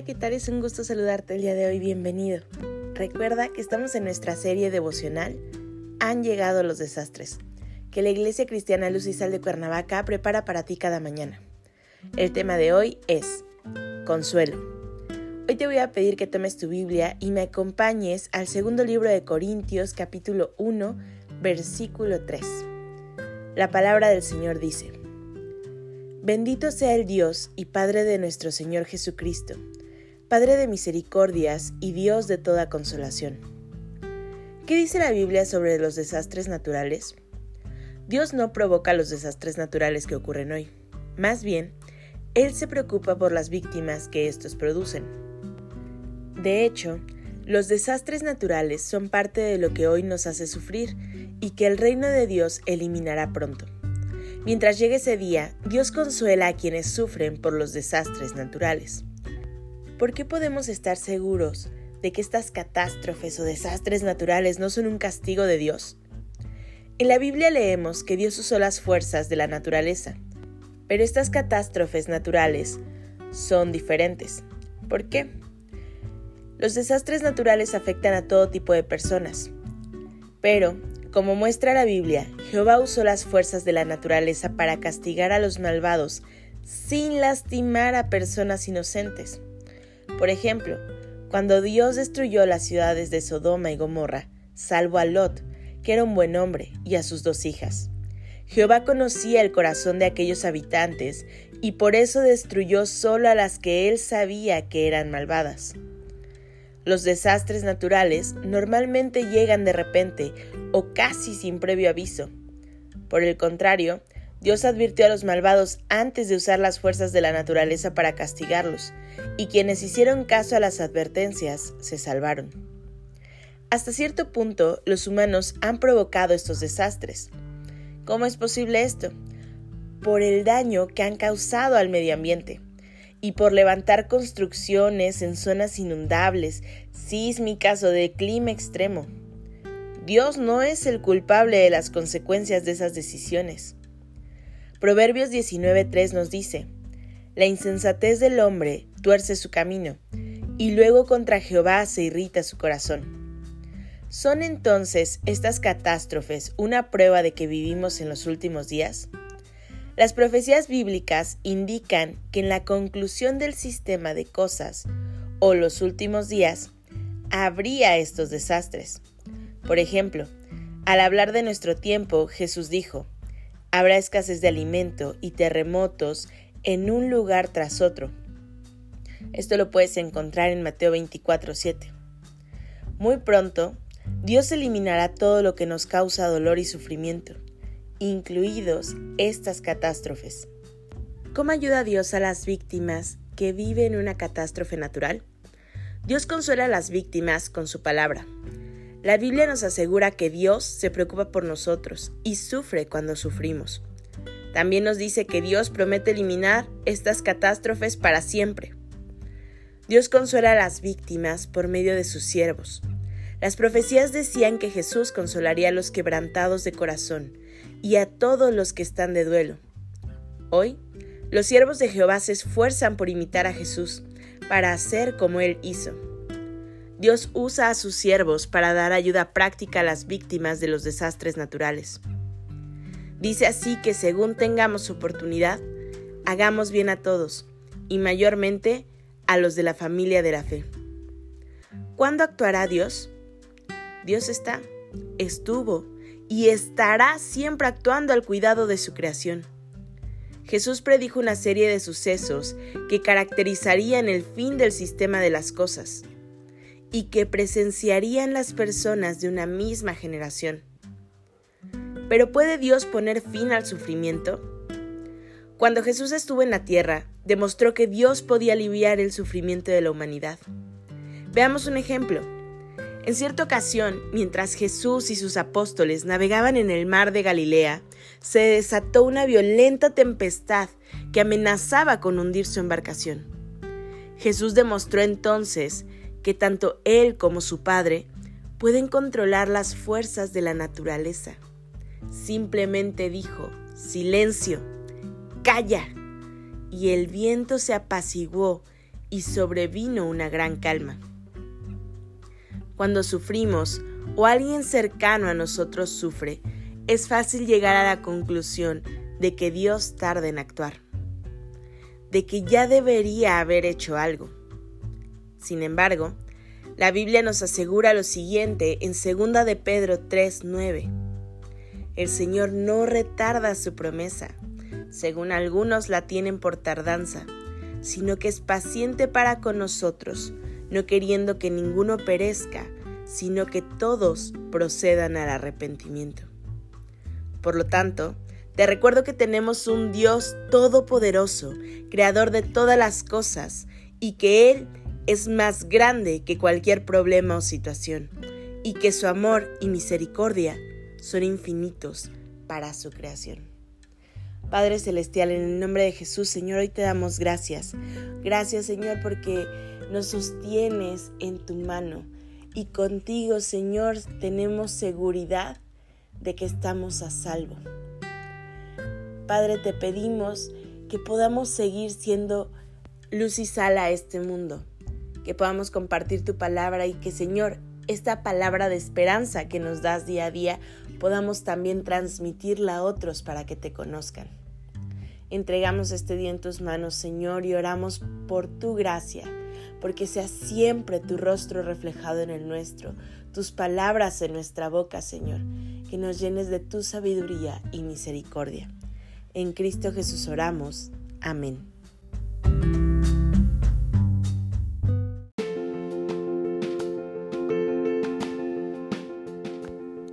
Hola, ¿qué tal? Es un gusto saludarte el día de hoy, bienvenido. Recuerda que estamos en nuestra serie devocional Han llegado los desastres, que la Iglesia Cristiana Luz y Sal de Cuernavaca prepara para ti cada mañana. El tema de hoy es Consuelo. Hoy te voy a pedir que tomes tu Biblia y me acompañes al segundo libro de Corintios capítulo 1 versículo 3. La palabra del Señor dice, Bendito sea el Dios y Padre de nuestro Señor Jesucristo, Padre de misericordias y Dios de toda consolación. ¿Qué dice la Biblia sobre los desastres naturales? Dios no provoca los desastres naturales que ocurren hoy. Más bien, Él se preocupa por las víctimas que estos producen. De hecho, los desastres naturales son parte de lo que hoy nos hace sufrir y que el reino de Dios eliminará pronto. Mientras llegue ese día, Dios consuela a quienes sufren por los desastres naturales. ¿Por qué podemos estar seguros de que estas catástrofes o desastres naturales no son un castigo de Dios? En la Biblia leemos que Dios usó las fuerzas de la naturaleza, pero estas catástrofes naturales son diferentes. ¿Por qué? Los desastres naturales afectan a todo tipo de personas, pero como muestra la Biblia, Jehová usó las fuerzas de la naturaleza para castigar a los malvados sin lastimar a personas inocentes. Por ejemplo, cuando Dios destruyó las ciudades de Sodoma y Gomorra, salvo a Lot, que era un buen hombre, y a sus dos hijas. Jehová conocía el corazón de aquellos habitantes y por eso destruyó solo a las que él sabía que eran malvadas. Los desastres naturales normalmente llegan de repente o casi sin previo aviso. Por el contrario, Dios advirtió a los malvados antes de usar las fuerzas de la naturaleza para castigarlos, y quienes hicieron caso a las advertencias se salvaron. Hasta cierto punto, los humanos han provocado estos desastres. ¿Cómo es posible esto? Por el daño que han causado al medio ambiente y por levantar construcciones en zonas inundables, sísmicas o de clima extremo. Dios no es el culpable de las consecuencias de esas decisiones. Proverbios 19.3 nos dice, La insensatez del hombre tuerce su camino, y luego contra Jehová se irrita su corazón. ¿Son entonces estas catástrofes una prueba de que vivimos en los últimos días? Las profecías bíblicas indican que en la conclusión del sistema de cosas o los últimos días habría estos desastres. Por ejemplo, al hablar de nuestro tiempo, Jesús dijo, habrá escasez de alimento y terremotos en un lugar tras otro. Esto lo puedes encontrar en Mateo 24:7. Muy pronto, Dios eliminará todo lo que nos causa dolor y sufrimiento incluidos estas catástrofes. ¿Cómo ayuda Dios a las víctimas que viven una catástrofe natural? Dios consuela a las víctimas con su palabra. La Biblia nos asegura que Dios se preocupa por nosotros y sufre cuando sufrimos. También nos dice que Dios promete eliminar estas catástrofes para siempre. Dios consuela a las víctimas por medio de sus siervos. Las profecías decían que Jesús consolaría a los quebrantados de corazón y a todos los que están de duelo. Hoy, los siervos de Jehová se esfuerzan por imitar a Jesús, para hacer como Él hizo. Dios usa a sus siervos para dar ayuda práctica a las víctimas de los desastres naturales. Dice así que según tengamos oportunidad, hagamos bien a todos, y mayormente a los de la familia de la fe. ¿Cuándo actuará Dios? Dios está, estuvo y estará siempre actuando al cuidado de su creación. Jesús predijo una serie de sucesos que caracterizarían el fin del sistema de las cosas y que presenciarían las personas de una misma generación. Pero ¿puede Dios poner fin al sufrimiento? Cuando Jesús estuvo en la tierra, demostró que Dios podía aliviar el sufrimiento de la humanidad. Veamos un ejemplo. En cierta ocasión, mientras Jesús y sus apóstoles navegaban en el mar de Galilea, se desató una violenta tempestad que amenazaba con hundir su embarcación. Jesús demostró entonces que tanto Él como su Padre pueden controlar las fuerzas de la naturaleza. Simplemente dijo, silencio, calla. Y el viento se apaciguó y sobrevino una gran calma. Cuando sufrimos o alguien cercano a nosotros sufre, es fácil llegar a la conclusión de que Dios tarda en actuar, de que ya debería haber hecho algo. Sin embargo, la Biblia nos asegura lo siguiente en 2 de Pedro 3:9. El Señor no retarda su promesa, según algunos la tienen por tardanza, sino que es paciente para con nosotros, no queriendo que ninguno perezca, sino que todos procedan al arrepentimiento. Por lo tanto, te recuerdo que tenemos un Dios todopoderoso, creador de todas las cosas, y que Él es más grande que cualquier problema o situación, y que su amor y misericordia son infinitos para su creación. Padre Celestial, en el nombre de Jesús, Señor, hoy te damos gracias. Gracias, Señor, porque nos sostienes en tu mano. Y contigo, Señor, tenemos seguridad de que estamos a salvo. Padre, te pedimos que podamos seguir siendo luz y sal a este mundo, que podamos compartir tu palabra y que, Señor, esta palabra de esperanza que nos das día a día, podamos también transmitirla a otros para que te conozcan. Entregamos este día en tus manos, Señor, y oramos por tu gracia, porque sea siempre tu rostro reflejado en el nuestro, tus palabras en nuestra boca, Señor, que nos llenes de tu sabiduría y misericordia. En Cristo Jesús oramos. Amén.